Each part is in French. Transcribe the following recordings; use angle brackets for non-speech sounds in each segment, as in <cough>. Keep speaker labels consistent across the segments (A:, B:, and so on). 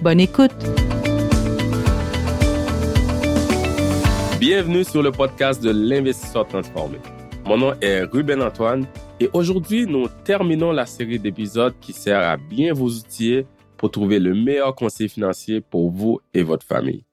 A: Bonne écoute!
B: Bienvenue sur le podcast de l'investisseur transformé. Mon nom est Ruben Antoine et aujourd'hui nous terminons la série d'épisodes qui sert à bien vous outiller pour trouver le meilleur conseil financier pour vous et votre famille.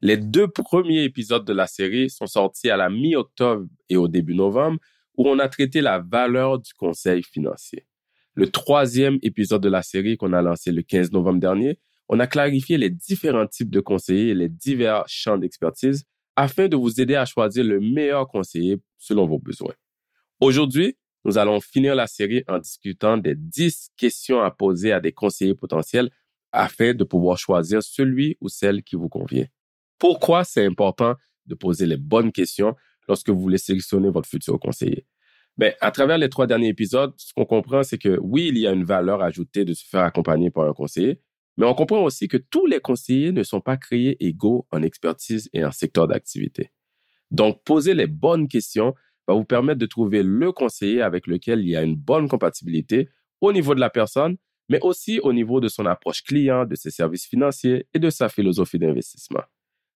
B: Les deux premiers épisodes de la série sont sortis à la mi-octobre et au début novembre où on a traité la valeur du conseil financier. Le troisième épisode de la série qu'on a lancé le 15 novembre dernier, on a clarifié les différents types de conseillers et les divers champs d'expertise afin de vous aider à choisir le meilleur conseiller selon vos besoins. Aujourd'hui, nous allons finir la série en discutant des 10 questions à poser à des conseillers potentiels afin de pouvoir choisir celui ou celle qui vous convient. Pourquoi c'est important de poser les bonnes questions lorsque vous voulez sélectionner votre futur conseiller? Ben, à travers les trois derniers épisodes, ce qu'on comprend, c'est que oui, il y a une valeur ajoutée de se faire accompagner par un conseiller, mais on comprend aussi que tous les conseillers ne sont pas créés égaux en expertise et en secteur d'activité. Donc, poser les bonnes questions va vous permettre de trouver le conseiller avec lequel il y a une bonne compatibilité au niveau de la personne, mais aussi au niveau de son approche client, de ses services financiers et de sa philosophie d'investissement.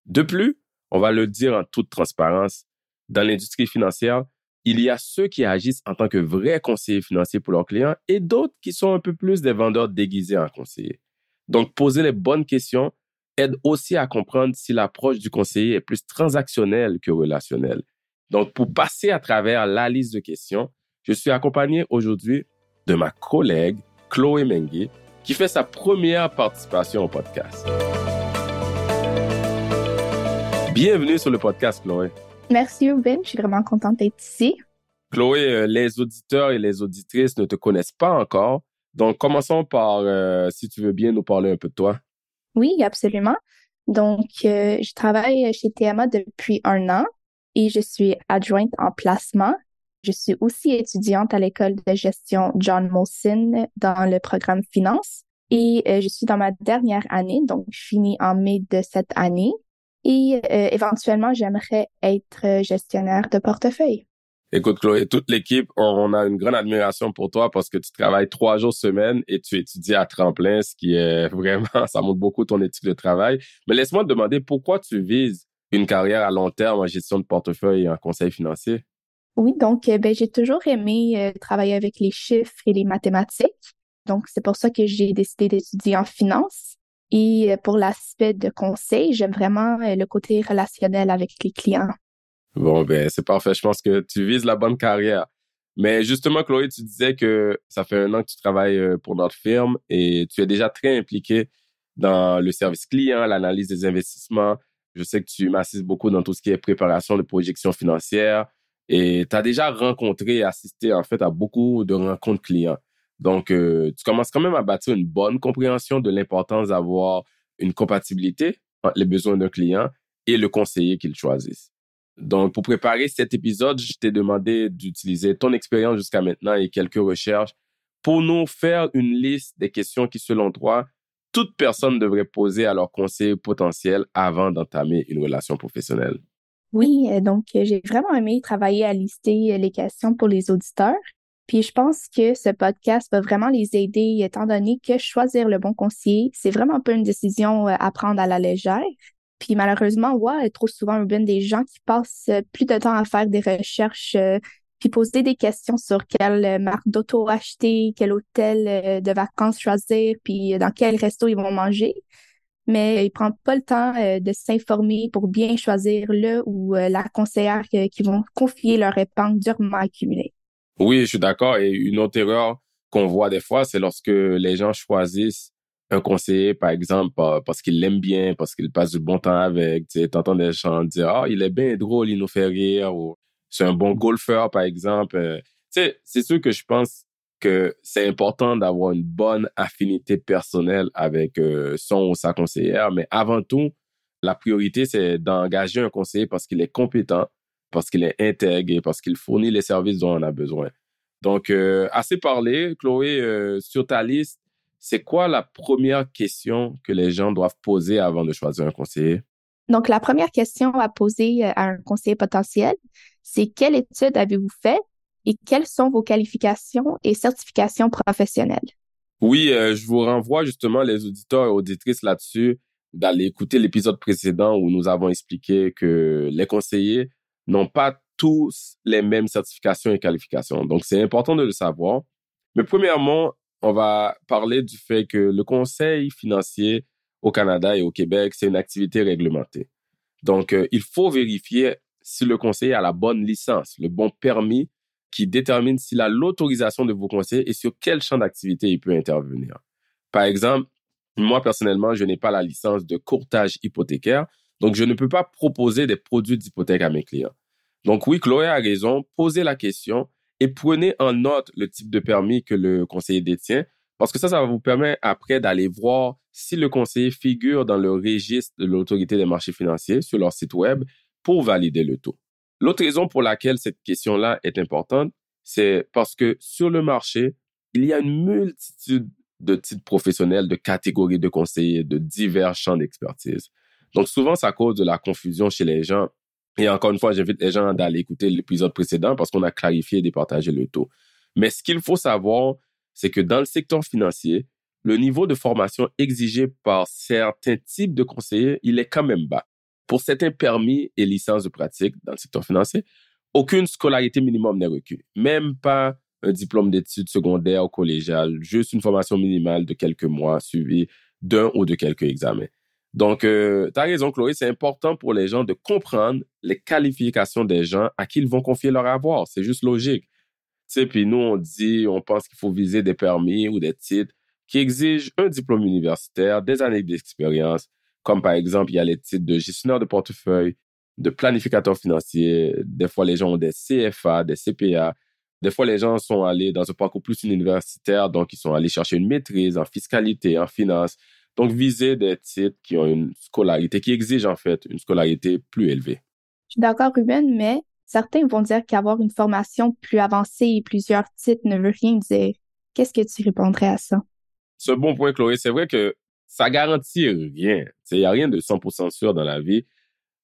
B: De plus, on va le dire en toute transparence, dans l'industrie financière, il y a ceux qui agissent en tant que vrais conseillers financiers pour leurs clients et d'autres qui sont un peu plus des vendeurs déguisés en conseillers. Donc, poser les bonnes questions aide aussi à comprendre si l'approche du conseiller est plus transactionnelle que relationnelle donc, pour passer à travers la liste de questions, je suis accompagné aujourd'hui de ma collègue Chloé Mengue, qui fait sa première participation au podcast. Bienvenue sur le podcast, Chloé.
C: Merci, Ruben. Je suis vraiment contente d'être ici.
B: Chloé, euh, les auditeurs et les auditrices ne te connaissent pas encore. Donc, commençons par, euh, si tu veux bien nous parler un peu de toi.
C: Oui, absolument. Donc, euh, je travaille chez TMA depuis un an et je suis adjointe en placement. Je suis aussi étudiante à l'école de gestion John Molson dans le programme finance et euh, je suis dans ma dernière année, donc je finis en mai de cette année et éventuellement j'aimerais être gestionnaire de portefeuille.
B: Écoute, Chloé, toute l'équipe, on a une grande admiration pour toi parce que tu travailles trois jours semaine et tu étudies à tremplin, ce qui est <laughs> vraiment, ça montre beaucoup ton éthique de travail. Mais laisse-moi te demander pourquoi tu vises une carrière à long terme en gestion de portefeuille et en conseil financier?
C: Oui, donc euh, ben, j'ai toujours aimé euh, travailler avec les chiffres et les mathématiques. Donc, c'est pour ça que j'ai décidé d'étudier en finance. Et euh, pour l'aspect de conseil, j'aime vraiment le côté relationnel avec les clients.
B: Bon, ben, c'est parfait. Je pense que tu vises la bonne carrière. Mais justement, Chloé, tu disais que ça fait un an que tu travailles pour notre firme et tu es déjà très impliqué dans le service client, l'analyse des investissements, je sais que tu m'assistes beaucoup dans tout ce qui est préparation de projections financières et tu as déjà rencontré et assisté en fait à beaucoup de rencontres clients. Donc, euh, tu commences quand même à bâtir une bonne compréhension de l'importance d'avoir une compatibilité entre les besoins d'un client et le conseiller qu'il choisisse. Donc, pour préparer cet épisode, je t'ai demandé d'utiliser ton expérience jusqu'à maintenant et quelques recherches pour nous faire une liste des questions qui, selon toi, toute personne devrait poser à leur conseiller potentiel avant d'entamer une relation professionnelle?
C: Oui, euh, donc euh, j'ai vraiment aimé travailler à lister euh, les questions pour les auditeurs. Puis je pense que ce podcast va vraiment les aider étant donné que choisir le bon conseiller, c'est vraiment pas une décision à prendre à la légère. Puis malheureusement, ouais, trop souvent, des gens qui passent plus de temps à faire des recherches puis poser des questions sur quelle euh, marque d'auto acheter, quel hôtel euh, de vacances choisir, puis euh, dans quel resto ils vont manger. Mais ils prennent pas le temps de s'informer pour bien choisir le ou la conseillère qui vont confier leur épargne durement accumulée.
B: Oui, je suis d'accord. Et une autre erreur qu'on voit des fois, c'est lorsque les gens choisissent un conseiller, par exemple, parce qu'il l'aime bien, parce qu'il passe du bon temps avec. Tu entends des gens dire, ah, il est bien drôle, il nous fait rire, ou c'est un bon golfeur, par exemple. Euh, c'est sûr que je pense que c'est important d'avoir une bonne affinité personnelle avec euh, son ou sa conseillère, mais avant tout, la priorité, c'est d'engager un conseiller parce qu'il est compétent, parce qu'il est intègre et parce qu'il fournit les services dont on a besoin. Donc, euh, assez parlé. Chloé, euh, sur ta liste, c'est quoi la première question que les gens doivent poser avant de choisir un conseiller?
C: Donc, la première question à poser à un conseiller potentiel, c'est quelle étude avez-vous fait et quelles sont vos qualifications et certifications professionnelles?
B: Oui, euh, je vous renvoie justement les auditeurs et auditrices là-dessus d'aller écouter l'épisode précédent où nous avons expliqué que les conseillers n'ont pas tous les mêmes certifications et qualifications. Donc, c'est important de le savoir. Mais premièrement, on va parler du fait que le conseil financier au Canada et au Québec, c'est une activité réglementée. Donc, euh, il faut vérifier si le conseiller a la bonne licence, le bon permis qui détermine s'il a l'autorisation de vous conseiller et sur quel champ d'activité il peut intervenir. Par exemple, moi, personnellement, je n'ai pas la licence de courtage hypothécaire, donc je ne peux pas proposer des produits d'hypothèque à mes clients. Donc oui, Chloé a raison, posez la question et prenez en note le type de permis que le conseiller détient, parce que ça, ça va vous permettre après d'aller voir si le conseiller figure dans le registre de l'autorité des marchés financiers sur leur site web pour valider le taux. L'autre raison pour laquelle cette question-là est importante, c'est parce que sur le marché, il y a une multitude de titres professionnels, de catégories de conseillers, de divers champs d'expertise. Donc souvent, ça cause de la confusion chez les gens. Et encore une fois, j'invite les gens d'aller écouter l'épisode précédent parce qu'on a clarifié et départagé le taux. Mais ce qu'il faut savoir, c'est que dans le secteur financier, le niveau de formation exigé par certains types de conseillers, il est quand même bas. Pour certains permis et licences de pratique dans le secteur financier, aucune scolarité minimum n'est requise, même pas un diplôme d'études secondaires ou collégiales, juste une formation minimale de quelques mois suivie d'un ou de quelques examens. Donc, euh, tu as raison, Chloé, c'est important pour les gens de comprendre les qualifications des gens à qui ils vont confier leur avoir. C'est juste logique. Tu sais, puis nous, on dit, on pense qu'il faut viser des permis ou des titres qui exigent un diplôme universitaire, des années d'expérience, comme par exemple, il y a les titres de gestionnaire de portefeuille, de planificateur financier. Des fois, les gens ont des CFA, des CPA. Des fois, les gens sont allés dans un parcours plus universitaire, donc ils sont allés chercher une maîtrise en fiscalité, en finance. Donc, viser des titres qui ont une scolarité, qui exigent en fait une scolarité plus élevée.
C: Je suis d'accord, Ruben, mais certains vont dire qu'avoir une formation plus avancée et plusieurs titres ne veut rien dire. Qu'est-ce que tu répondrais à ça?
B: C'est un bon point, Chloé. C'est vrai que ça garantit rien. Il n'y a rien de 100% sûr dans la vie.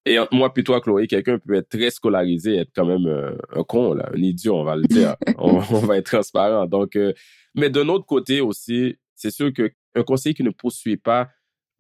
B: Et moi puis toi, Chloé, quelqu'un peut être très scolarisé et être quand même euh, un con, là, un idiot, on va le dire. <laughs> on, va être transparent. Donc, euh, mais d'un autre côté aussi, c'est sûr qu'un conseiller qui ne poursuit pas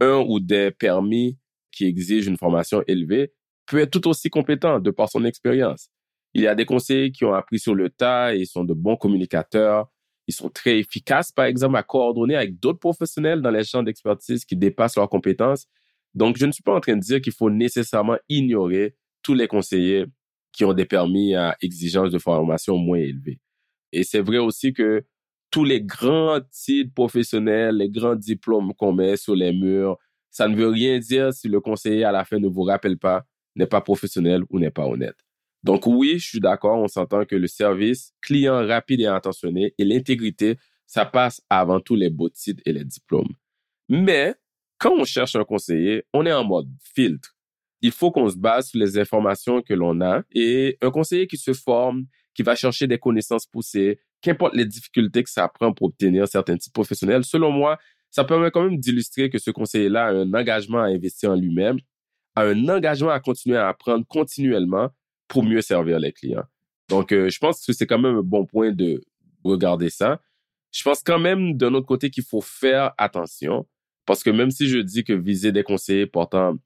B: un ou des permis qui exigent une formation élevée peut être tout aussi compétent de par son expérience. Il y a des conseillers qui ont appris sur le tas et sont de bons communicateurs, ils sont très efficaces, par exemple, à coordonner avec d'autres professionnels dans les champs d'expertise qui dépassent leurs compétences. Donc, je ne suis pas en train de dire qu'il faut nécessairement ignorer tous les conseillers qui ont des permis à exigence de formation moins élevés. Et c'est vrai aussi que tous les grands titres professionnels, les grands diplômes qu'on met sur les murs, ça ne veut rien dire si le conseiller à la fin ne vous rappelle pas, n'est pas professionnel ou n'est pas honnête. Donc oui, je suis d'accord, on s'entend que le service client rapide et intentionné et l'intégrité, ça passe avant tout les beaux titres et les diplômes. Mais quand on cherche un conseiller, on est en mode filtre. Il faut qu'on se base sur les informations que l'on a et un conseiller qui se forme, qui va chercher des connaissances poussées, qu'importe les difficultés que ça prend pour obtenir certains types professionnels, selon moi, ça permet quand même d'illustrer que ce conseiller-là a un engagement à investir en lui-même, a un engagement à continuer à apprendre continuellement pour mieux servir les clients. Donc, euh, je pense que c'est quand même un bon point de regarder ça. Je pense quand même d'un autre côté qu'il faut faire attention parce que même si je dis que viser des conseillers portant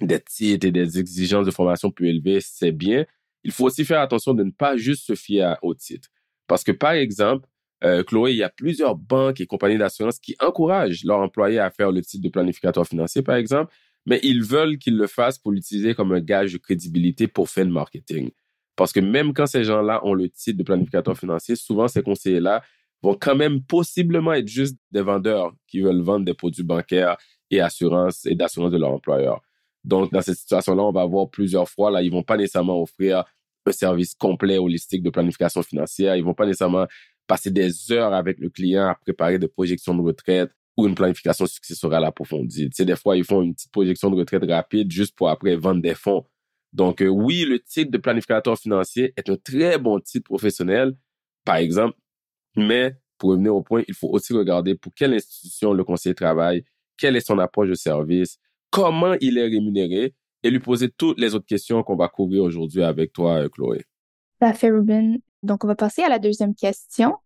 B: des titres et des exigences de formation plus élevées, c'est bien, il faut aussi faire attention de ne pas juste se fier au titre. Parce que, par exemple, euh, Chloé, il y a plusieurs banques et compagnies d'assurance qui encouragent leurs employés à faire le titre de planificateur financier, par exemple, mais ils veulent qu'ils le fassent pour l'utiliser comme un gage de crédibilité pour faire le marketing. Parce que même quand ces gens-là ont le titre de planificateur financier, souvent ces conseillers-là vont quand même possiblement être juste des vendeurs qui veulent vendre des produits bancaires et assurances et d'assurance de leur employeur. Donc, dans cette situation-là, on va voir plusieurs fois, là, ils vont pas nécessairement offrir un service complet holistique de planification financière. Ils vont pas nécessairement passer des heures avec le client à préparer des projections de retraite ou une planification successorale approfondie. Tu sais, des fois, ils font une petite projection de retraite rapide juste pour après vendre des fonds. Donc, euh, oui, le titre de planificateur financier est un très bon titre professionnel, par exemple, mais pour revenir au point, il faut aussi regarder pour quelle institution le conseiller travaille, quelle est son approche de service, comment il est rémunéré et lui poser toutes les autres questions qu'on va couvrir aujourd'hui avec toi, euh, Chloé.
C: Parfait, Ruben. Donc, on va passer à la deuxième question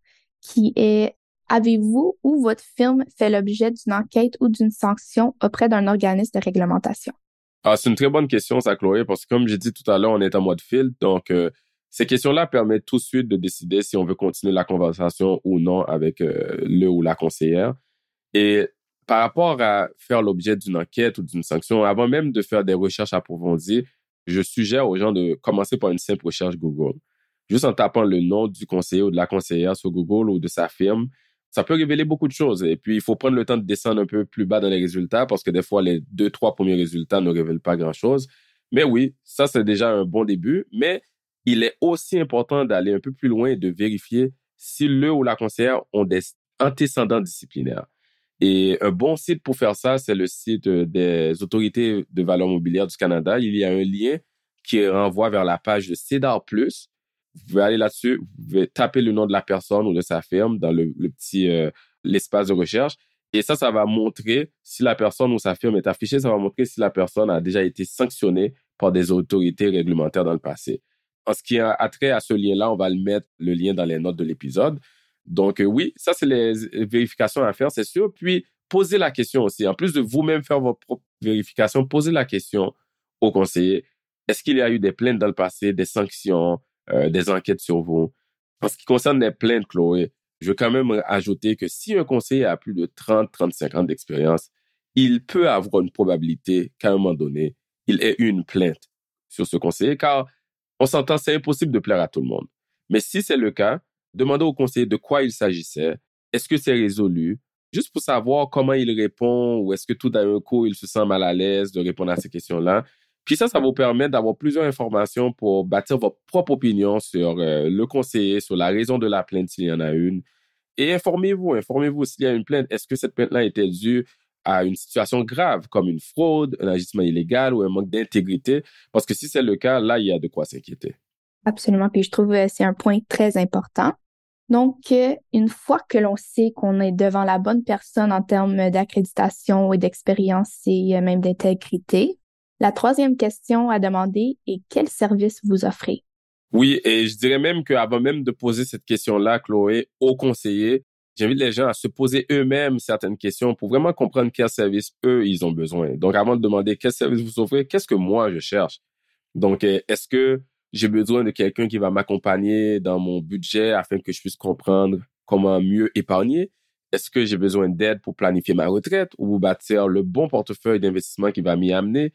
C: qui est Avez-vous ou votre firme fait l'objet d'une enquête ou d'une sanction auprès d'un organisme de réglementation?
B: Ah, c'est une très bonne question, ça, Chloé, parce que comme j'ai dit tout à l'heure, on est en mode field. Donc, euh, ces questions-là permettent tout de suite de décider si on veut continuer la conversation ou non avec euh, le ou la conseillère. Et par rapport à faire l'objet d'une enquête ou d'une sanction, avant même de faire des recherches approfondies, je suggère aux gens de commencer par une simple recherche Google. Juste en tapant le nom du conseiller ou de la conseillère sur Google ou de sa firme, ça peut révéler beaucoup de choses. Et puis, il faut prendre le temps de descendre un peu plus bas dans les résultats parce que des fois, les deux, trois premiers résultats ne révèlent pas grand-chose. Mais oui, ça, c'est déjà un bon début. Mais il est aussi important d'aller un peu plus loin et de vérifier si le ou la conseillère ont des antécédents disciplinaires. Et un bon site pour faire ça, c'est le site des autorités de valeur mobilière du Canada. Il y a un lien qui renvoie vers la page de CEDAR+. Vous pouvez aller là-dessus, vous pouvez taper le nom de la personne ou de sa firme dans le, petit euh, l'espace de recherche. Et ça, ça va montrer si la personne ou sa firme est affichée, ça va montrer si la personne a déjà été sanctionnée par des autorités réglementaires dans le passé. En ce qui a trait à ce lien-là, on va le mettre, le lien dans les notes de l'épisode. Donc, euh, oui, ça, c'est les vérifications à faire, c'est sûr. Puis, posez la question aussi. En plus de vous-même faire votre propre vérification, posez la question au conseiller. Est-ce qu'il y a eu des plaintes dans le passé, des sanctions, euh, des enquêtes sur vous? En ce qui concerne les plaintes, Chloé, je veux quand même ajouter que si un conseiller a plus de 30, 35 ans d'expérience, il peut avoir une probabilité qu'à un moment donné, il ait eu une plainte sur ce conseiller, car on s'entend, c'est impossible de plaire à tout le monde. Mais si c'est le cas, demandez au conseiller de quoi il s'agissait. Est-ce que c'est résolu? Juste pour savoir comment il répond ou est-ce que tout d'un coup, il se sent mal à l'aise de répondre à ces questions-là. Puis ça, ça vous permet d'avoir plusieurs informations pour bâtir votre propre opinion sur euh, le conseiller, sur la raison de la plainte s'il y en a une. Et informez-vous, informez-vous s'il y a une plainte. Est-ce que cette plainte-là était due à une situation grave comme une fraude, un agissement illégal ou un manque d'intégrité? Parce que si c'est le cas, là, il y a de quoi s'inquiéter.
C: Absolument. Puis je trouve que euh, c'est un point très important. Donc, euh, une fois que l'on sait qu'on est devant la bonne personne en termes d'accréditation et d'expérience et euh, même d'intégrité, la troisième question à demander est quel service vous offrez?
B: Oui, et je dirais même qu'avant même de poser cette question-là, Chloé, au conseiller, j'invite les gens à se poser eux-mêmes certaines questions pour vraiment comprendre quel service eux, ils ont besoin. Donc, avant de demander quel service vous offrez, qu'est-ce que moi, je cherche? Donc, est-ce que j'ai besoin de quelqu'un qui va m'accompagner dans mon budget afin que je puisse comprendre comment mieux épargner. Est-ce que j'ai besoin d'aide pour planifier ma retraite ou bâtir le bon portefeuille d'investissement qui va m'y amener?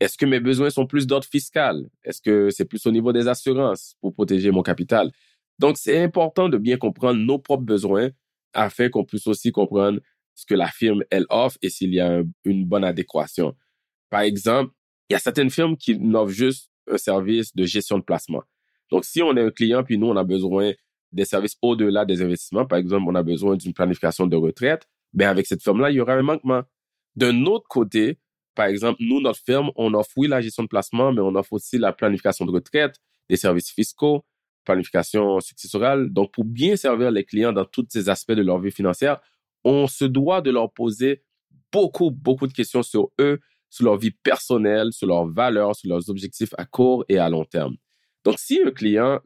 B: Est-ce que mes besoins sont plus d'ordre fiscal? Est-ce que c'est plus au niveau des assurances pour protéger mon capital? Donc, c'est important de bien comprendre nos propres besoins afin qu'on puisse aussi comprendre ce que la firme, elle offre et s'il y a une bonne adéquation. Par exemple, il y a certaines firmes qui n'offrent juste un service de gestion de placement. Donc, si on est un client, puis nous, on a besoin des services au-delà des investissements, par exemple, on a besoin d'une planification de retraite, ben avec cette firme-là, il y aura un manquement. D'un autre côté, par exemple, nous, notre firme, on offre oui la gestion de placement, mais on offre aussi la planification de retraite, des services fiscaux, planification successorale. Donc, pour bien servir les clients dans tous ces aspects de leur vie financière, on se doit de leur poser beaucoup, beaucoup de questions sur eux, sur leur vie personnelle, sur leurs valeurs, sur leurs objectifs à court et à long terme. Donc, si un client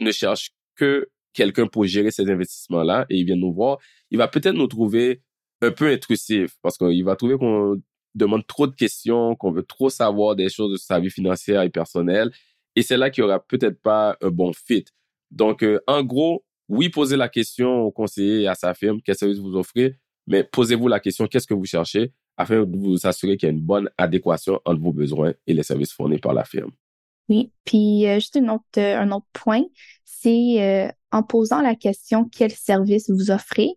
B: ne cherche que quelqu'un pour gérer ces investissements-là et il vient nous voir, il va peut-être nous trouver un peu intrusif parce qu'il va trouver qu'on demande trop de questions, qu'on veut trop savoir des choses de sa vie financière et personnelle. Et c'est là qu'il n'y aura peut-être pas un bon fit. Donc, euh, en gros, oui, posez la question au conseiller et à sa firme, quel service vous offrez, mais posez-vous la question, qu'est-ce que vous cherchez? Afin de vous assurer qu'il y a une bonne adéquation entre vos besoins et les services fournis par la firme.
C: Oui, puis euh, juste une autre, euh, un autre point, c'est euh, en posant la question quel service vous offrez,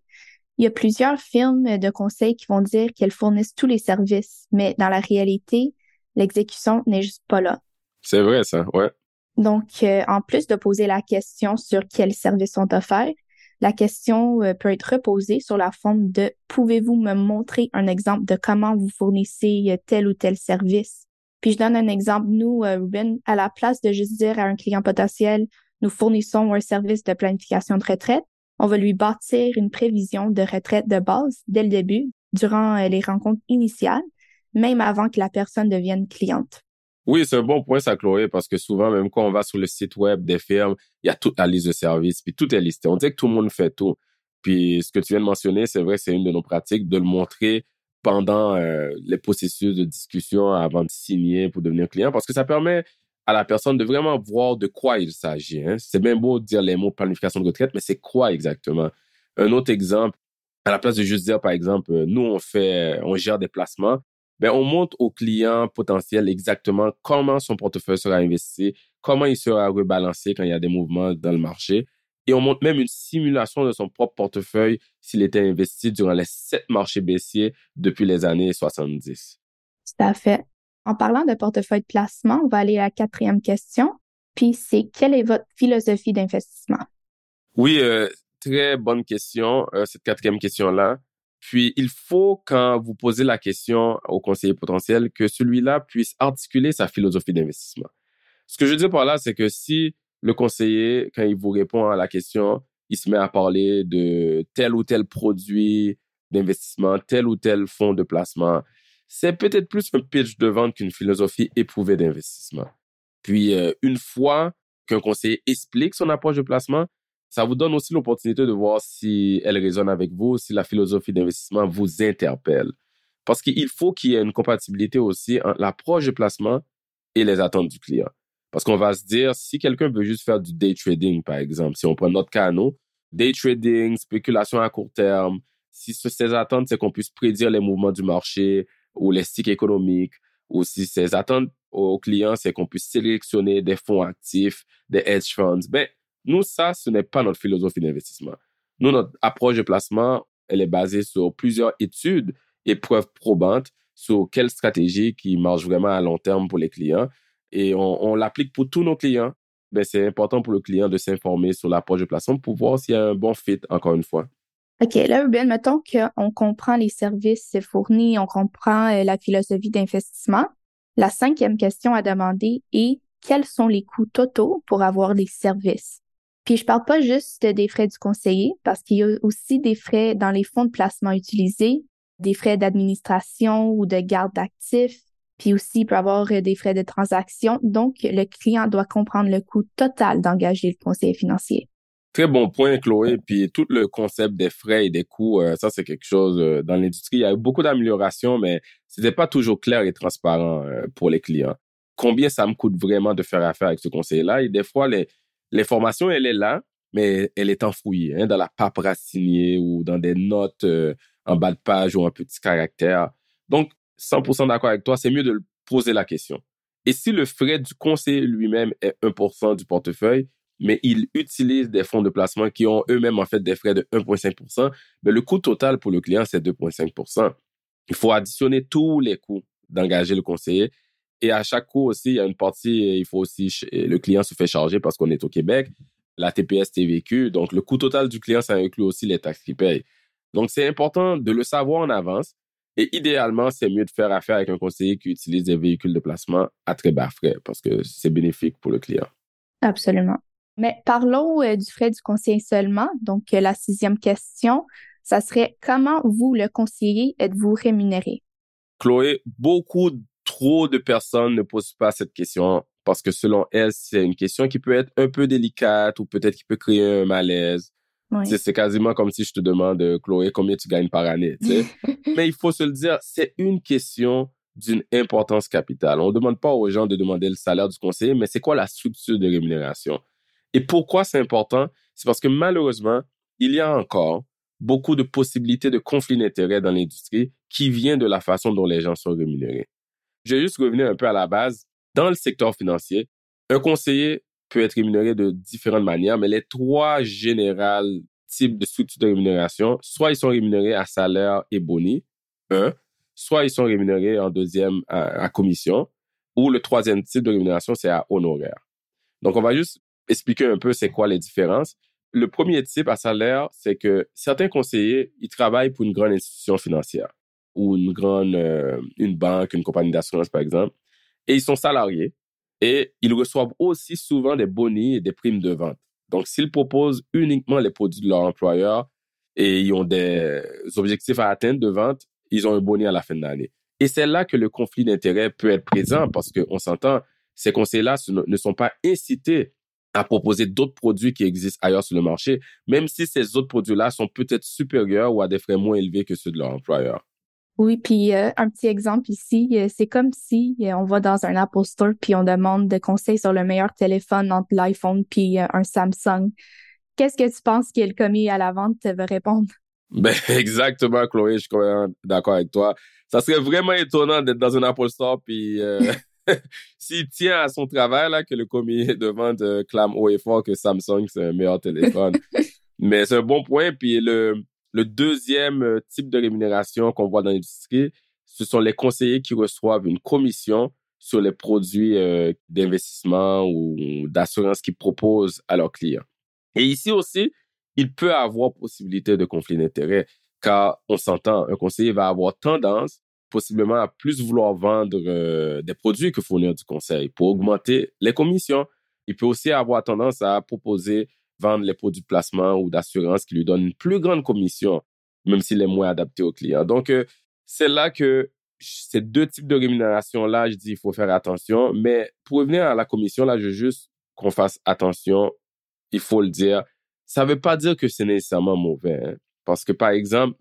C: il y a plusieurs firmes de conseil qui vont dire qu'elles fournissent tous les services, mais dans la réalité, l'exécution n'est juste pas là.
B: C'est vrai, ça, ouais.
C: Donc, en plus de poser la question sur quels services sont offerts, La question euh, peut être reposée sur la forme de pouvez-vous me montrer un exemple de comment vous fournissez euh, tel ou tel service? Puis je donne un exemple. Nous, euh, Ruben, à la place de juste dire à un client potentiel, nous fournissons un service de planification de retraite, on va lui bâtir une prévision de retraite de base dès le début, durant les rencontres initiales, même avant que la personne devienne cliente.
B: Oui, c'est un bon point, ça, Chloé, parce que souvent, même quand on va sur le site web des firmes, il y a toute la liste de services, puis tout est listé. On dit que tout le monde fait tout. Puis ce que tu viens de mentionner, c'est vrai, c'est une de nos pratiques de le montrer pendant euh, les processus de discussion avant de signer pour devenir client, parce que ça permet à la personne de vraiment voir de quoi il s'agit. Hein. C'est bien beau de dire les mots planification de retraite, mais c'est quoi exactement? Un autre exemple, à la place de juste dire, par exemple, nous, on fait, on gère des placements, ben, on montre au client potentiel exactement comment son portefeuille sera investi, comment il sera rebalancé quand il y a des mouvements dans le marché. Et on montre même une simulation de son propre portefeuille s'il était investi durant les sept marchés baissiers depuis les années 70.
C: Tout à fait. En parlant de portefeuille de placement, on va aller à la quatrième question. Puis c'est quelle est votre philosophie d'investissement?
B: Oui, euh, très bonne question, euh, cette quatrième question-là. Puis, il faut, quand vous posez la question au conseiller potentiel, que celui-là puisse articuler sa philosophie d'investissement. Ce que je dire par là, c'est que si le conseiller, quand il vous répond à la question, il se met à parler de tel ou tel produit d'investissement, tel ou tel fonds de placement, c'est peut-être plus un pitch de vente qu'une philosophie éprouvée d'investissement. Puis, euh, une fois qu'un conseiller explique son approche de placement, ça vous donne aussi l'opportunité de voir si elle résonne avec vous, si la philosophie d'investissement vous interpelle. Parce qu'il faut qu'il y ait une compatibilité aussi entre l'approche de placement et les attentes du client. Parce qu'on va se dire, si quelqu'un veut juste faire du day trading, par exemple, si on prend notre canot, day trading, spéculation à court terme, si ses attentes, c'est qu'on puisse prédire les mouvements du marché ou les cycles économiques, ou si ses attentes aux clients, c'est qu'on puisse sélectionner des fonds actifs, des hedge funds, ben, nous, ça, ce n'est pas notre philosophie d'investissement. Nous, notre approche de placement, elle est basée sur plusieurs études et preuves probantes sur quelle stratégie qui marche vraiment à long terme pour les clients. Et on, l'applique pour tous nos clients. Ben, c'est important pour le client de s'informer sur l'approche de placement pour voir s'il y a un bon fit, encore une fois.
C: OK, là, bien, mettons qu'on comprend les services fournis, on comprend euh, la philosophie d'investissement. La cinquième question à demander est quels sont les coûts totaux pour avoir les services? Puis je parle pas juste des frais du conseiller, parce qu'il y a aussi des frais dans les fonds de placement utilisés, des frais d'administration ou de garde d'actifs, puis aussi il peut avoir euh, des frais de transaction. Donc, le client doit comprendre le coût total d'engager le conseiller financier.
B: Très bon point, Chloé. Puis tout le concept des frais et des coûts, euh, ça c'est quelque chose euh, dans l'industrie. Il y a eu beaucoup d'améliorations, mais c'était pas toujours clair et transparent pour les clients. Combien ça me coûte vraiment de faire affaire avec ce conseiller-là? Et des fois, les, L'information, elle est là, mais elle est enfouie hein, dans la paperasse signée ou dans des notes euh, en bas de page ou un petit caractère. Donc, 100% d'accord avec toi, c'est mieux de poser la question. Et si le frais du conseiller lui-même est 1% du portefeuille, mais il utilise des fonds de placement qui ont eux-mêmes en fait des frais de 1,5%, mais ben, le coût total pour le client, c'est 2,5%. Il faut additionner tous les coûts d'engager le conseiller et à chaque coup aussi, il y a une partie, il faut aussi, le client se fait charger parce qu'on est au Québec, la TPS TVQ. Donc, le coût total du client, ça inclut aussi les taxes qu'il paye. Donc, c'est important de le savoir en avance. Et idéalement, c'est mieux de faire affaire avec un conseiller qui utilise des véhicules de placement à très bas frais parce que c'est bénéfique pour le client.
C: Absolument. Mais parlons euh, du frais du conseiller seulement. Donc, euh, la sixième question, ça serait comment vous, le conseiller, êtes-vous rémunéré?
B: Chloé, beaucoup trop de personnes ne posent pas cette question parce que selon elles, c'est une question qui peut être un peu délicate ou peut-être qui peut créer un malaise. C'est quasiment comme si je te demande, euh, Chloé, combien tu gagnes par année. <laughs> Mais il faut se le dire, c'est une question d'une importance capitale. On ne demande pas aux gens de demander le salaire du conseiller, mais c'est quoi la structure de rémunération? Et pourquoi c'est important? C'est parce que malheureusement, il y a encore beaucoup de possibilités de conflits d'intérêts dans l'industrie qui viennent de la façon dont les gens sont rémunérés. Je vais juste revenir un peu à la base. Dans le secteur financier, un conseiller peut être rémunéré de différentes manières, mais les trois générales types de structures de rémunération, soit ils sont rémunérés à salaire et boni, un, soit ils sont rémunérés en deuxième à, commission, ou le troisième type de rémunération, c'est à honoraire. Donc, on va juste expliquer un peu c'est quoi les différences. Le premier type à salaire, c'est que certains conseillers, ils travaillent pour une grande institution financière ou une grande, euh, une banque, une compagnie d'assurance, par exemple, et ils sont salariés et ils reçoivent aussi souvent des bonis et des primes de vente. Donc, s'ils proposent uniquement les produits de leur employeur et ils ont des objectifs à atteindre de vente, ils ont un bonus à la fin de l'année. Et c'est là que le conflit d'intérêts peut être présent parce qu'on s'entend, ces conseils-là ne sont pas incités à proposer d'autres produits qui existent ailleurs sur le marché, même si ces autres produits-là sont peut-être supérieurs ou à des frais moins élevés que ceux de leur employeur.
C: Oui, puis euh, un petit exemple ici, euh, c'est comme si euh, on va dans un Apple Store puis on demande des conseils sur le meilleur téléphone entre l'iPhone puis un Samsung. Qu'est-ce que tu penses que le commis à la vente va répondre? <laughs>
B: Ben, <laughs> exactement, Chloé, je suis d'accord avec toi. Ça serait vraiment étonnant d'être dans un Apple Store puis <laughs> s'il tient à son travail, là, que le commis de vente clame haut et fort que Samsung, c'est un meilleur téléphone. Mais c'est un bon point. Puis le, le deuxième euh, type de rémunération qu'on voit dans l'industrie, ce sont les conseillers qui reçoivent une commission sur les produits euh, d'investissement ou d'assurance qu'ils proposent à leurs clients. Et ici aussi, il peut avoir possibilité de conflit d'intérêts, car on s'entend, un conseiller va avoir tendance possiblement à plus vouloir vendre euh, des produits que fournir du conseil pour augmenter les commissions. Il peut aussi avoir tendance à proposer vendre les produits de placement ou d'assurance qui lui donnent une plus grande commission, même s'il est moins adapté au client. Donc, euh, c'est là que ces deux types de rémunération-là, je dis, il faut faire attention. Mais pour revenir à la commission, là, je veux juste qu'on fasse attention. Il faut le dire. Ça ne veut pas dire que c'est nécessairement mauvais. Hein. Parce que, par exemple,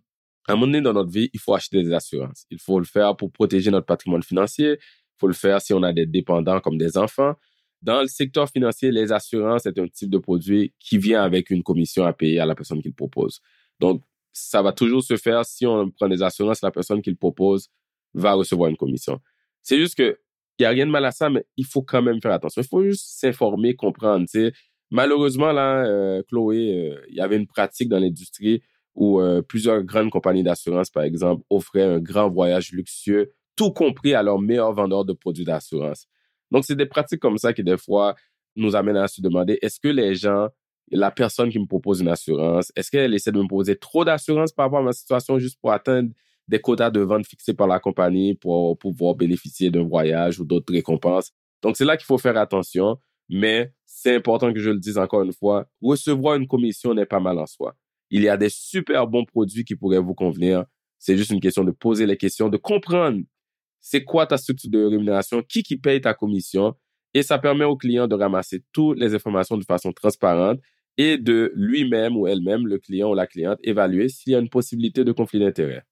B: à un moment donné dans notre vie, il faut acheter des assurances. Il faut le faire pour protéger notre patrimoine financier. Il faut le faire si on a des dépendants comme des enfants. Dans le secteur financier, les assurances, c'est un type de produit qui vient avec une commission à payer à la personne qui le propose. Donc, ça va toujours se faire si on prend des assurances, la personne qui le propose va recevoir une commission. C'est juste que il n'y a rien de mal à ça, mais il faut quand même faire attention. Il faut juste s'informer, comprendre. Malheureusement, là, euh, Chloé, euh, il y avait une pratique dans l'industrie où euh, plusieurs grandes compagnies d'assurance, par exemple, offraient un grand voyage luxueux, tout compris à leurs meilleurs vendeurs de produits d'assurance. Donc, c'est des pratiques comme ça qui, des fois, nous amènent à se demander, est-ce que les gens, la personne qui me propose une assurance, est-ce qu'elle essaie de me proposer trop d'assurance par rapport à ma situation juste pour atteindre des quotas de vente fixés par la compagnie pour pouvoir bénéficier d'un voyage ou d'autres récompenses? Donc, c'est là qu'il faut faire attention, mais c'est important que je le dise encore une fois, recevoir une commission n'est pas mal en soi. Il y a des super bons produits qui pourraient vous convenir. C'est juste une question de poser les questions, de comprendre c'est quoi ta structure de rémunération, qui qui paye ta commission, et ça permet au client de ramasser toutes les informations de façon transparente et de lui-même ou elle-même, le client ou la cliente, évaluer s'il y a une possibilité de conflit d'intérêt.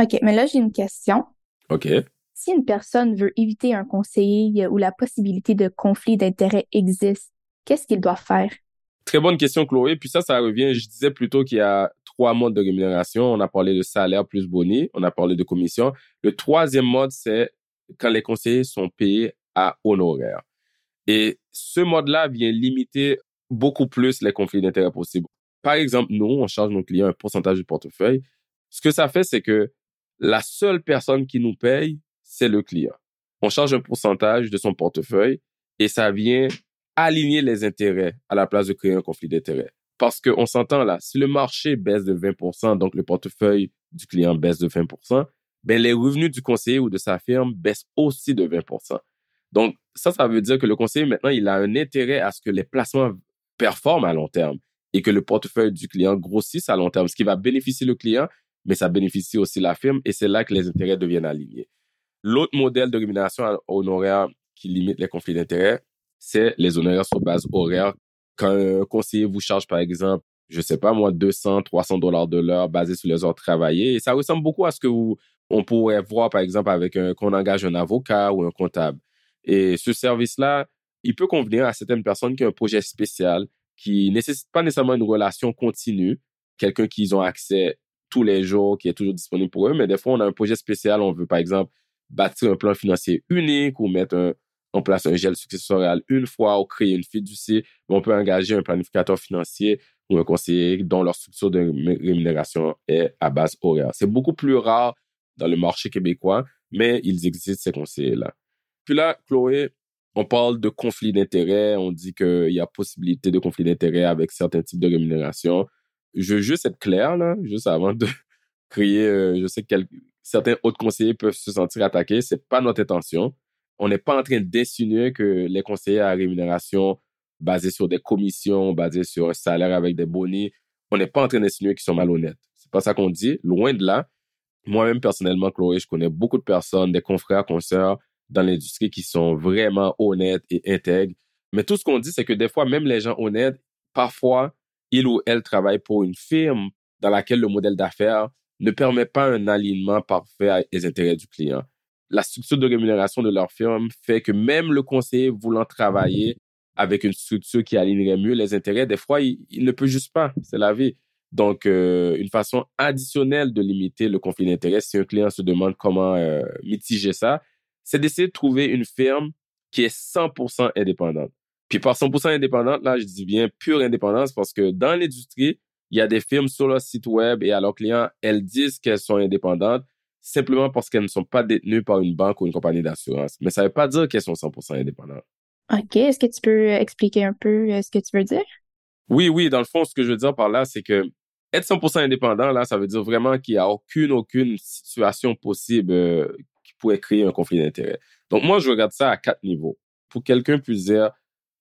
C: OK, mais là, j'ai une question.
B: OK.
C: Si une personne veut éviter un conseiller où la possibilité de conflit d'intérêt existe, qu'est-ce qu'il doit faire?
B: Très bonne question, Chloé. Puis ça, ça revient, je disais plutôt qu'il y a trois modes de rémunération. On a parlé de salaire plus boni, on a parlé de commission. Le troisième mode, c'est quand les conseillers sont payés à honoraire. Et ce mode-là vient limiter beaucoup plus les conflits d'intérêts possibles. Par exemple, nous, on charge nos clients un pourcentage du portefeuille. Ce que ça fait, c'est que la seule personne qui nous paye, c'est le client. On charge un pourcentage de son portefeuille et ça vient aligner les intérêts à la place de créer un conflit d'intérêts. Parce qu'on s'entend là, si le marché baisse de 20%, donc le portefeuille du client baisse de 20%, ben les revenus du conseiller ou de sa firme baissent aussi de 20%. Donc ça, ça veut dire que le conseiller maintenant, il a un intérêt à ce que les placements performent à long terme et que le portefeuille du client grossisse à long terme, ce qui va bénéficier le client, mais ça bénéficie aussi la firme et c'est là que les intérêts deviennent alignés. L'autre modèle de rémunération honoraire qui limite les conflits d'intérêts, c'est les honoraires sur base horaire. Quand un conseiller vous charge, par exemple, je sais pas moi, 200, 300 dollars de l'heure basé sur les heures travaillées, et ça ressemble beaucoup à ce que vous, on pourrait voir, par exemple, avec un, qu'on engage un avocat ou un comptable. Et ce service-là, il peut convenir à certaines personnes qui ont un projet spécial, qui nécessite pas nécessairement une relation continue, quelqu'un qui ont accès tous les jours, qui est toujours disponible pour eux, mais des fois, on a un projet spécial, on veut, par exemple, bâtir un plan financier unique ou mettre un, on place un gel successoral une fois ou créer une fiducie, mais on peut engager un planificateur financier ou un conseiller dont leur structure de rémunération est à base horaire. C'est beaucoup plus rare dans le marché québécois, mais ils existent, ces conseillers-là. Puis là, Chloé, on parle de conflit d'intérêts, on dit qu'il y a possibilité de conflit d'intérêts avec certains types de rémunération. Je veux juste être clair, juste avant de <laughs> crier, euh, je sais que certains autres conseillers peuvent se sentir attaqués, c'est pas notre intention. On n'est pas en train d'insinuer que les conseillers à rémunération basés sur des commissions, basés sur un salaire avec des bonus, on n'est pas en train d'insinuer qu'ils sont malhonnêtes. C'est pas ça qu'on dit, loin de là. Moi-même, personnellement, Chloé, je connais beaucoup de personnes, des confrères, consoeurs dans l'industrie qui sont vraiment honnêtes et intègres. Mais tout ce qu'on dit, c'est que des fois, même les gens honnêtes, parfois, ils ou elles travaillent pour une firme dans laquelle le modèle d'affaires ne permet pas un alignement parfait les intérêts du client. La structure de rémunération de leur firme fait que même le conseiller voulant travailler avec une structure qui alignerait mieux les intérêts, des fois, il, ne peut juste pas. C'est la vie. Donc, euh, une façon additionnelle de limiter le conflit d'intérêts, si un client se demande comment euh, mitiger ça, c'est d'essayer de trouver une firme qui est 100% indépendante. Puis par 100% indépendante, là, je dis bien pure indépendance parce que dans l'industrie, il y a des firmes sur leur site web et à leurs clients, elles disent qu'elles sont indépendantes simplement parce qu'elles ne sont pas détenues par une banque ou une compagnie d'assurance. Mais ça ne veut pas dire qu'elles sont 100% indépendantes.
C: OK. Est-ce que tu peux expliquer un peu euh, ce que tu veux dire?
B: Oui, oui. Dans le fond, ce que je veux dire par là, c'est que être 100% indépendant, là, ça veut dire vraiment qu'il n'y a aucune, aucune situation possible euh, qui pourrait créer un conflit d'intérêts. Donc, moi, je regarde ça à quatre niveaux. Pour quelqu'un puisse dire,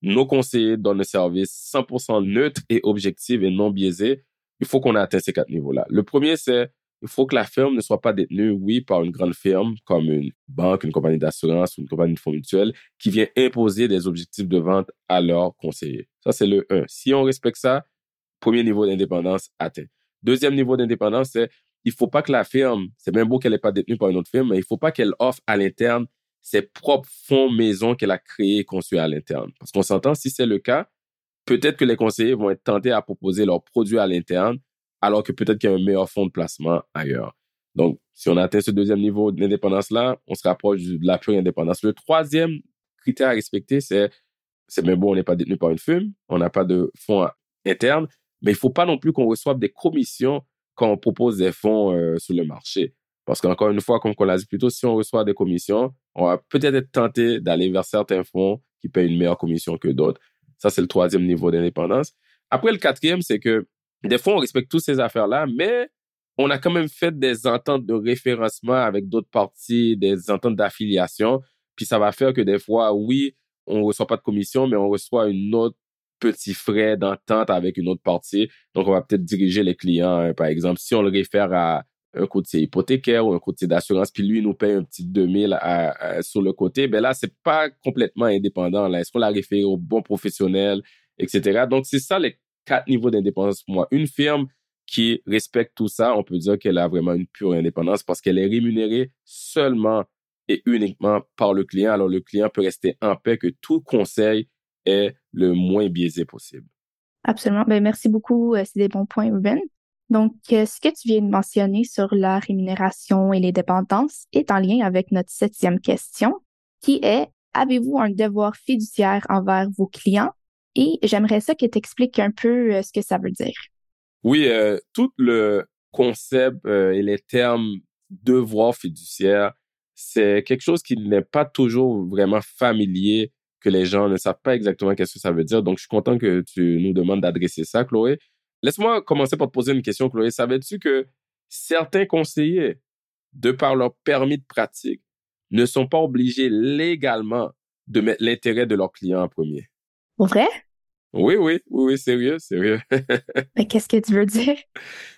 B: nos conseillers donnent un service 100% neutre et objectif et non biaisé, il faut qu'on ait atteint ces quatre niveaux-là. Le premier, c'est il faut que la firme ne soit pas détenue, oui, par une grande firme comme une banque, une compagnie d'assurance ou une compagnie de fonds mutuels qui vient imposer des objectifs de vente à leurs conseillers. Ça, c'est le 1. Si on respecte ça, premier niveau d'indépendance atteint. Deuxième niveau d'indépendance, c'est il faut pas que la firme, c'est bien beau qu'elle n'est pas détenue par une autre firme, mais il faut pas qu'elle offre à l'interne ses propres fonds maison qu'elle a créés et conçus à l'interne. Parce qu'on s'entend, si c'est le cas, peut-être que les conseillers vont être tentés à proposer leurs produits à l'interne, alors que peut-être qu'il y a un meilleur fonds de placement ailleurs. Donc, si on atteint ce deuxième niveau d'indépendance-là, on se rapproche de la pure indépendance. Le troisième critère à respecter, c'est, c'est bien bon, on n'est pas détenu par une firme, on n'a pas de fonds internes, mais il faut pas non plus qu'on reçoive des commissions quand on propose des fonds euh, sur le marché. Parce qu'encore une fois, comme on l'a dit plus tôt, si on reçoit des commissions, on va peut-être être tenté d'aller vers certains fonds qui payent une meilleure commission que d'autres. Ça, c'est le troisième niveau d'indépendance. Après, le quatrième, c'est que des fois, on respecte toutes ces affaires-là, mais on a quand même fait des ententes de référencement avec d'autres parties, des ententes d'affiliation. Puis ça va faire que des fois, oui, on ne reçoit pas de commission, mais on reçoit une autre petit frais d'entente avec une autre partie. Donc, on va peut-être diriger les clients, hein, par exemple, si on le réfère à un côté hypothécaire ou un côté d'assurance, puis lui nous paye un petit 2000 à, sur le côté, ben là, c'est pas complètement indépendant. Là, est-ce qu'on l'a référé au bon professionnel, etc. Donc, c'est ça les quatre niveaux d'indépendance pour moi. Une firme qui respecte tout ça, on peut dire qu'elle a vraiment une pure indépendance parce qu'elle est rémunérée seulement et uniquement par le client. Alors, le client peut rester en paix que tout conseil est le moins biaisé possible.
C: Absolument. Ben, merci beaucoup. Euh, c'est des bons points, Ruben. Donc, euh, ce que tu viens de mentionner sur la rémunération et les dépendances est en lien avec notre septième question, qui est avez-vous un devoir fiduciaire envers vos clients? Et j'aimerais ça que tu expliques un peu euh, ce que ça veut dire.
B: Oui, euh, tout le concept et les termes devoir fiduciaire, c'est quelque chose qui n'est pas toujours vraiment familier, que les gens ne savent pas exactement qu'est-ce que ça veut dire. Donc, je suis content que tu nous demandes d'adresser ça, Chloé. Laisse-moi commencer par te poser une question, Chloé. Savais-tu que certains conseillers, de par leur permis de pratique, ne sont pas obligés légalement de mettre l'intérêt de leurs clients en premier?
C: Vrai?
B: Oui, oui, oui, oui, sérieux, sérieux. <laughs>
C: Mais qu'est-ce que tu veux dire?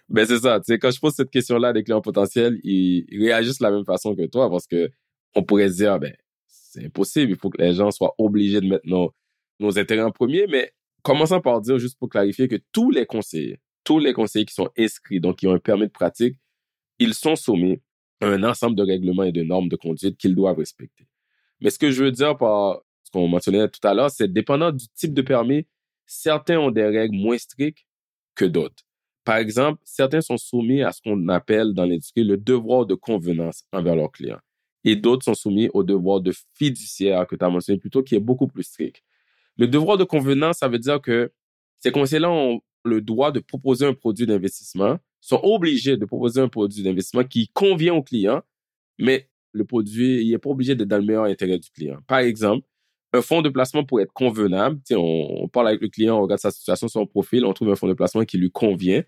B: Ben, c'est ça. Tu sais, quand je pose cette question-là à des clients potentiels, ils, réagissent de la même façon que toi parce que on pourrait se dire, ben, c'est impossible. Il faut que les gens soient obligés de mettre nos, nos intérêts en premier. Mais Commençons par dire, juste pour clarifier, que tous les conseillers, tous les conseillers qui sont inscrits, donc qui ont un permis de pratique, ils sont soumis à un ensemble de règlements et de normes de conduite qu'ils doivent respecter. Mais ce que je veux dire par qu'on tout à l'heure, c'est dépendant du type de permis, certains ont des règles moins strictes que d'autres. Par exemple, certains sont soumis à ce qu'on appelle dans l'industrie le devoir de convenance envers leurs clients. Et d'autres sont soumis au devoir de fiduciaire que tu as mentionné plus tôt, qui est beaucoup plus strict. Le devoir de convenance, ça veut dire que ces conseillers-là ont le droit de proposer un produit d'investissement, sont obligés de proposer un produit d'investissement qui convient au client, mais le produit, il n'est pas obligé d'être dans le meilleur intérêt du client. Par exemple, un fonds de placement pour être convenable. On, parle avec le client, on regarde sa situation, son profil, on trouve un fonds de placement qui lui convient.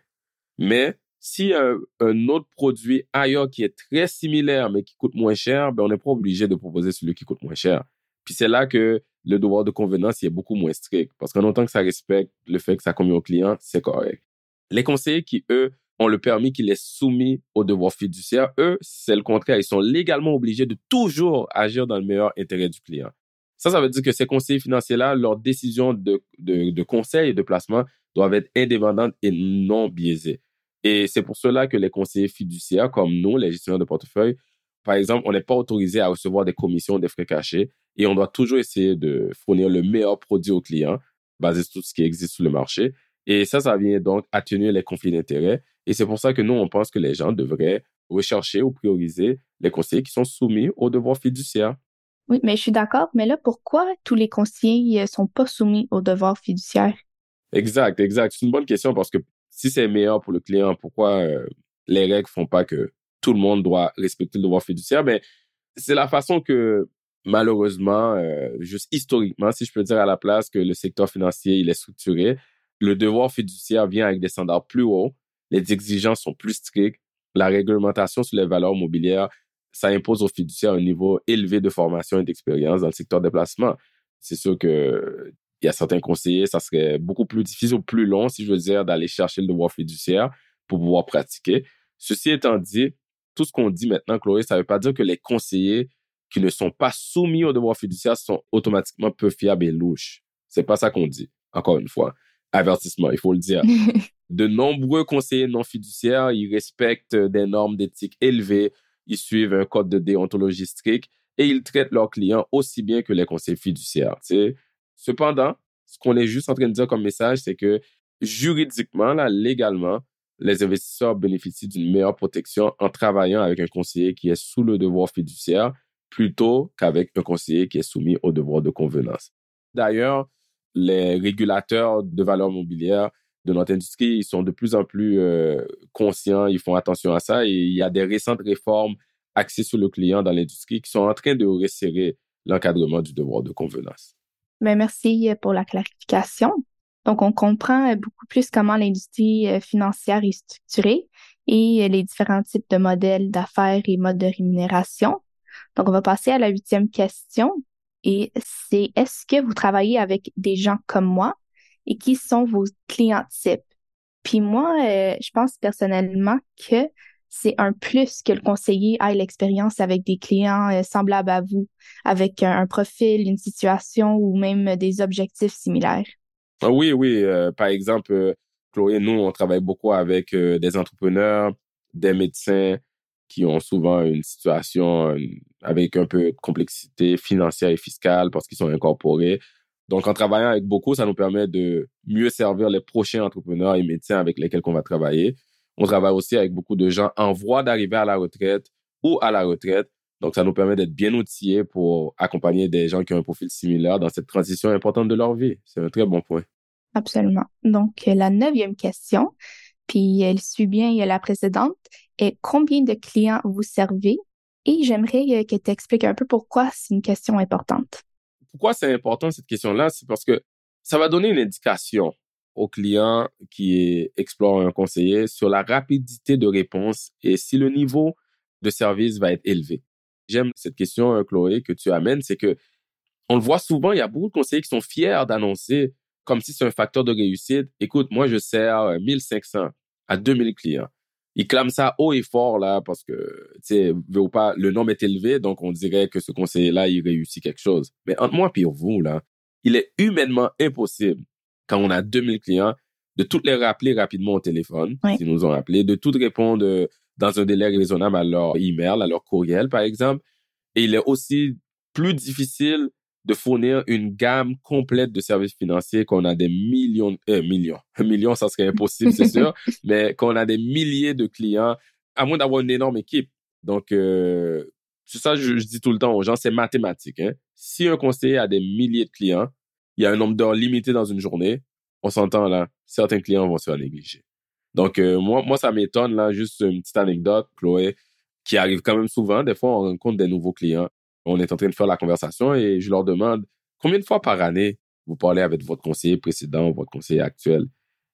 B: Mais si un, un, autre produit ailleurs qui est très similaire mais qui coûte moins cher, ben on n'est pas obligé de proposer celui qui coûte moins cher. Puis c'est là que le devoir de convenance est beaucoup moins strict parce qu'en autant que ça respecte le fait que ça convient au client, c'est correct. Les conseillers qui, eux, ont le permis qui est soumis au devoir fiduciaire, eux, c'est le contraire. Ils sont légalement obligés de toujours agir dans le meilleur intérêt du client. Ça, ça veut dire que ces conseillers financiers-là, leurs décisions de, de, conseil et de placement doivent être indépendantes et non biaisées. Et c'est pour cela que les conseillers fiduciaires, comme nous, les gestionnaires de portefeuille, par exemple, on n'est pas autorisé à recevoir des commissions, des frais cachés, et on doit toujours essayer de fournir le meilleur produit au client, basé sur tout ce qui existe sur le marché. Et ça, ça vient donc atténuer les conflits d'intérêts. Et c'est pour ça que nous, on pense que les gens devraient rechercher ou prioriser les conseillers qui sont soumis au devoir fiduciaire.
C: Oui, mais je suis d'accord. Mais là, pourquoi tous les conseillers ne euh, sont pas soumis au devoir fiduciaire?
B: Exact, exact. C'est une bonne question parce que si c'est meilleur pour le client, pourquoi euh, les règles font pas que tout le monde doit respecter le devoir fiduciaire? Mais ben, c'est la façon que malheureusement, euh, juste historiquement, si je peux dire à la place que le secteur financier il est structuré, le devoir fiduciaire vient avec des standards plus hauts, les exigences sont plus strictes, la réglementation sur les valeurs mobilières, ça impose aux fiduciaires un niveau élevé de formation et d'expérience dans le secteur des placements. C'est sûr que il y a certains conseillers, ça serait beaucoup plus difficile ou plus long, si je veux dire, d'aller chercher le devoir fiduciaire pour pouvoir pratiquer. Ceci étant dit, tout ce qu'on dit maintenant, Chloé, ça ne veut pas dire que les conseillers qui ne sont pas soumis au devoir fiduciaire sont automatiquement peu fiables et louches. C'est pas ça qu'on dit. Encore une fois, avertissement, il faut le dire. <laughs> de nombreux conseillers non fiduciaires, ils respectent des normes d'éthique élevées, ils suivent un code de déontologie strict et ils traitent leurs clients aussi bien que les conseillers fiduciaires. Cependant, ce qu'on est juste en train de dire comme message, c'est que juridiquement, là, légalement, les investisseurs bénéficient d'une meilleure protection en travaillant avec un conseiller qui est sous le devoir fiduciaire plutôt qu'avec un conseiller qui est soumis au devoir de convenance. D'ailleurs, les régulateurs de valeurs mobilières de notre industrie, ils sont de plus en plus euh, conscients, ils font attention à ça et il y a des récentes réformes axées sur le client dans l'industrie qui sont en train de resserrer l'encadrement du devoir de convenance.
C: Mais merci pour la clarification. Donc, on comprend beaucoup plus comment l'industrie euh, financière est structurée et les différents types de modèles d'affaires et modes de rémunération. Donc, on va passer à la huitième question et c'est est-ce que vous travaillez avec des gens comme moi? Et qui sont vos clients types? Puis moi, euh, je pense personnellement que c'est un plus que le conseiller ait l'expérience avec des clients euh, semblables à vous, avec un, profil, une situation ou même des objectifs similaires.
B: Ah oui, oui. Euh, par exemple, Chloé, nous, on travaille beaucoup avec des entrepreneurs, des médecins, qui ont souvent une situation avec un peu de complexité financière et fiscale parce qu'ils sont incorporés. Donc, en travaillant avec beaucoup, ça nous permet de mieux servir les prochains entrepreneurs et médecins avec lesquels on va travailler. On travaille aussi avec beaucoup de gens en voie d'arriver à la retraite ou à la retraite. Donc, ça nous permet d'être bien outillés pour accompagner des gens qui ont un profil similaire dans cette transition importante de leur vie. C'est un très bon point.
C: Absolument. Donc, la neuvième question, puis elle suit bien la précédente, est combien de clients vous servez? Et j'aimerais que tu expliques un peu pourquoi c'est une question importante.
B: Pourquoi c'est important cette question-là? C'est parce que ça va donner une indication au client qui explore un conseiller sur la rapidité de réponse et si le niveau de service va être élevé. J'aime cette question, euh, Chloé, que tu amènes, c'est que on le voit souvent, il y a beaucoup de conseillers qui sont fiers d'annoncer comme si c'est un facteur de réussite. Écoute, moi, je sers 1500 euh, à 2000 clients. Ils clament ça haut et fort, là, parce que, tu sais, ou pas, le nombre est élevé, donc on dirait que ce conseiller-là, il réussit quelque chose. Mais entre moi et vous, là, il est humainement impossible, quand on a 2000 clients, de toutes les rappeler rapidement au téléphone, s'ils nous ont appelé, de toutes répondre euh, dans un délai raisonnable à leur email, à leur courriel, par exemple. Et il est aussi plus difficile de fournir une gamme complète de services financiers qu'on a des millions, euh, millions, <laughs> un million, ça serait impossible, c'est sûr, <laughs> mais qu'on a des milliers de clients, à moins d'avoir une énorme équipe. Donc, euh, c'est ça, je, je, dis tout le temps aux gens, c'est mathématique. Hein? Si un conseiller a des milliers de clients, il y a un nombre d'heures limité dans une journée, on s'entend là, certains clients vont se faire négliger. Donc, euh, moi, moi, ça m'étonne, là, juste une petite anecdote, Chloé, qui arrive quand même souvent. Des fois, on rencontre des nouveaux clients on est en train de faire la conversation et je leur demande, combien de fois par année vous parlez avec votre conseiller précédent, votre conseiller actuel?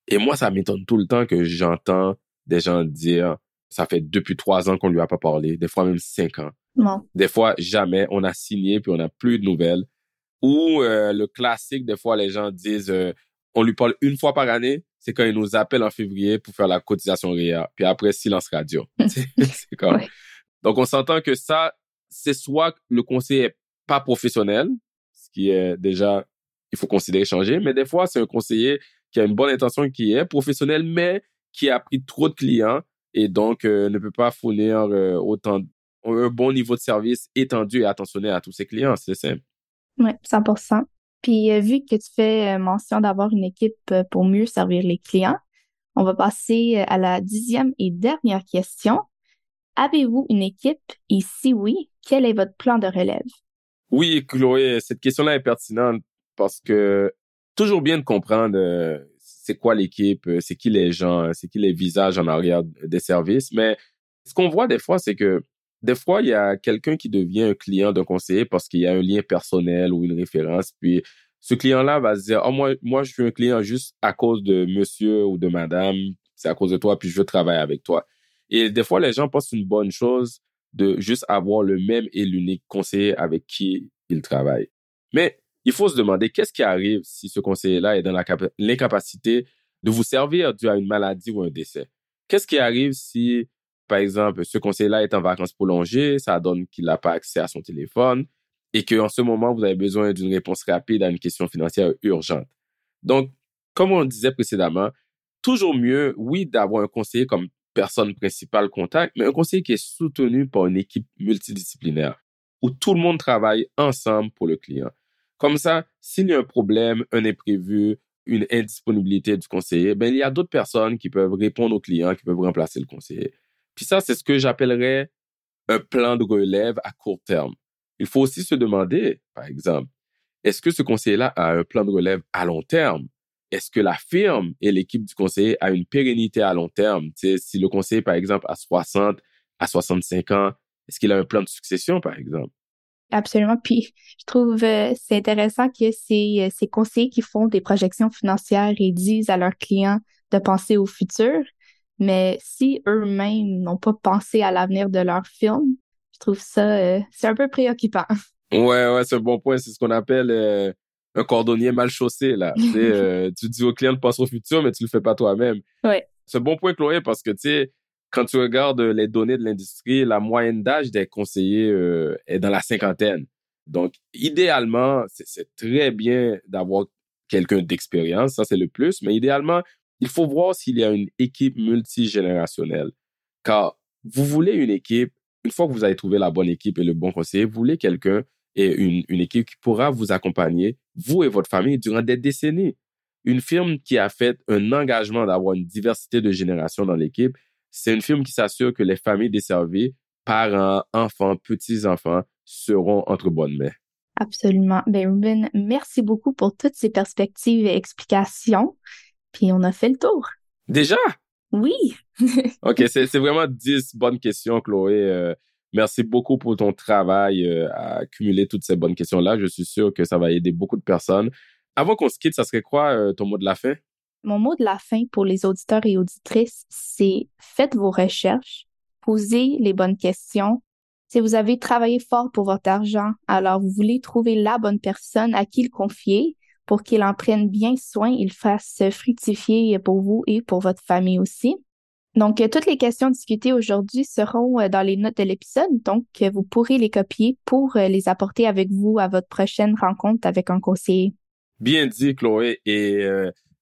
B: Et moi, ça m'étonne tout le temps que j'entends des gens dire, ça fait depuis trois ans qu'on lui a pas parlé, des fois même cinq ans.
C: Non.
B: Des fois, jamais. On a signé, puis on n'a plus de nouvelles. Ou euh, le classique, des fois, les gens disent, euh, on lui parle une fois par année, c'est quand il nous appelle en février pour faire la cotisation RIA. Puis après, silence radio. <laughs> c'est comme... Donc, on s'entend que ça, c'est soit le conseil est pas professionnel, ce qui est déjà, il faut considérer changer, mais des fois, c'est un conseiller qui a une bonne intention, qui est professionnel, mais qui a pris trop de clients et donc euh, ne peut pas fournir autant un bon niveau de service étendu et attentionné à tous ses clients. C'est simple.
C: Oui, 100 Puis euh, vu que tu fais euh, mention d'avoir une équipe euh, pour mieux servir les clients, on va passer à la dixième et dernière question. Avez-vous une équipe? Et si oui, quel est votre plan de relève?
B: Oui, Chloé, cette question-là est pertinente parce que toujours bien de comprendre c'est quoi l'équipe, c'est qui les gens, c'est qui les visages en arrière des services. Mais ce qu'on voit des fois, c'est que des fois, il y a quelqu'un qui devient un client d'un conseiller parce qu'il y a un lien personnel ou une référence. Puis, ce client-là va se dire, oh, moi, moi, je suis un client juste à cause de monsieur ou de madame. C'est à cause de toi, puis je veux travailler avec toi. Et des fois, les gens pensent une bonne chose de juste avoir le même et l'unique conseiller avec qui ils travaillent. Mais il faut se demander qu'est-ce qui arrive si ce conseiller-là est dans l'incapacité de vous servir dû à une maladie ou un décès? Qu'est-ce qui arrive si par exemple, ce conseiller-là est en vacances prolongées, ça donne qu'il n'a pas accès à son téléphone et qu'en ce moment, vous avez besoin d'une réponse rapide à une question financière urgente? Donc, comme on disait précédemment, toujours mieux, oui, d'avoir un conseiller comme personne principale contact, mais un conseiller qui est soutenu par une équipe multidisciplinaire où tout le monde travaille ensemble pour le client. Comme ça, s'il y a un problème, un imprévu, une indisponibilité du conseiller, ben, il y a d'autres personnes qui peuvent répondre au client, qui peuvent remplacer le conseiller. Puis ça, c'est ce que j'appellerais un plan de relève à court terme. Il faut aussi se demander, par exemple, est-ce que ce conseiller-là a un plan de relève à long terme? Est-ce que la firme et l'équipe du conseiller a une pérennité à long terme? si le conseiller, par exemple, a 60 à 65 ans, est-ce qu'il a un plan de succession, par exemple?
C: Absolument. Puis, je trouve euh, c'est intéressant que c'est euh, ces conseillers qui font des projections financières et disent à leurs clients de penser au futur. Mais si eux-mêmes n'ont pas pensé à l'avenir de leur film, je trouve ça, euh, c'est un peu préoccupant.
B: Ouais, ouais, c'est un bon point. C'est ce qu'on appelle euh, un cordonnier mal chaussé, là. <laughs> euh, tu dis au client de penser au futur, mais tu le fais pas toi-même.
C: Ouais.
B: C'est un bon point, Chloé, parce que, tu sais, quand tu regardes les données de l'industrie, la moyenne d'âge des conseillers euh, est dans la cinquantaine. Donc, idéalement, c'est très bien d'avoir quelqu'un d'expérience, ça c'est le plus, mais idéalement, il faut voir s'il y a une équipe multigénérationnelle. Car vous voulez une équipe, une fois que vous avez trouvé la bonne équipe et le bon conseiller, vous voulez quelqu'un et une, une équipe qui pourra vous accompagner, vous et votre famille, durant des décennies. Une firme qui a fait un engagement d'avoir une diversité de générations dans l'équipe, c'est une firme qui s'assure que les familles desservies, parents, enfants, petits-enfants, seront entre bonnes mains.
C: Absolument. Ben, Ruben, merci beaucoup pour toutes ces perspectives et explications. Puis on a fait le tour.
B: Déjà?
C: Oui. <laughs>
B: OK, c'est vraiment dix bonnes questions, Chloé. Euh, merci beaucoup pour ton travail euh, à accumuler toutes ces bonnes questions-là. Je suis sûr que ça va aider beaucoup de personnes. Avant qu'on se quitte, ça serait quoi euh, ton mot de la fin?
C: Mon mot de la fin pour les auditeurs et auditrices, c'est faites vos recherches, posez les bonnes questions. Si vous avez travaillé fort pour votre argent, alors vous voulez trouver la bonne personne à qui le confier, pour qu'il en prenne bien soin, il fasse fructifier pour vous et pour votre famille aussi. Donc, euh, toutes les questions discutées aujourd'hui seront euh, dans les notes de l'épisode, donc euh, vous pourrez les copier pour les apporter avec vous à votre prochaine rencontre avec un conseiller.
B: Bien dit, Chloé. Et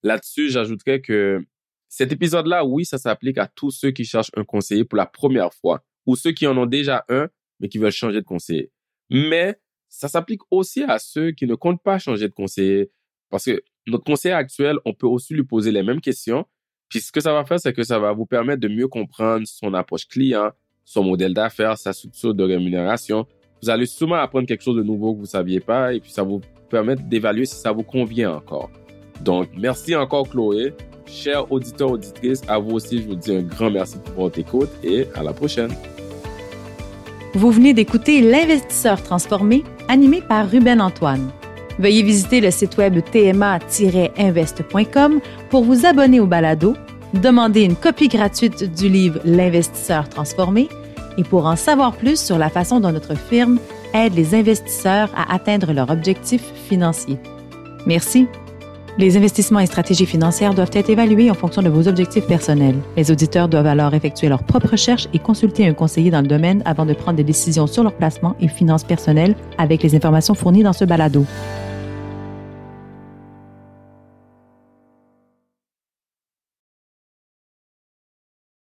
B: là-dessus, j'ajouterais que cet épisode-là, oui, ça s'applique à tous ceux qui cherchent un conseiller pour la première fois ou ceux qui en ont déjà un, mais qui veulent changer de conseiller. Mais ça s'applique aussi à ceux qui ne comptent pas changer de conseiller. Parce que notre conseiller actuel, on peut aussi lui poser les mêmes questions. Puis ce que ça va faire, c'est que ça va vous permettre de mieux comprendre son approche client, son modèle d'affaires, sa structure de rémunération. Vous allez sûrement apprendre quelque chose de nouveau que vous ne saviez pas et puis ça vous permettre d'évaluer si ça vous convient encore. Donc, merci encore Chloé. Chers auditeurs, auditrices, à vous aussi, je vous dis un grand merci pour votre écoute et à la prochaine.
A: Vous venez d'écouter L'investisseur transformé, animé par Ruben Antoine. Veuillez visiter le site web tma-invest.com pour vous abonner au balado, demander une copie gratuite du livre L'investisseur transformé et pour en savoir plus sur la façon dont notre firme aide les investisseurs à atteindre leurs objectifs financiers. Merci. Les investissements et stratégies financières doivent être évalués en fonction de vos objectifs personnels. Les auditeurs doivent alors effectuer leurs propres recherches et consulter un conseiller dans le domaine avant de prendre des décisions sur leur placement et finances personnelles avec les informations fournies dans ce balado.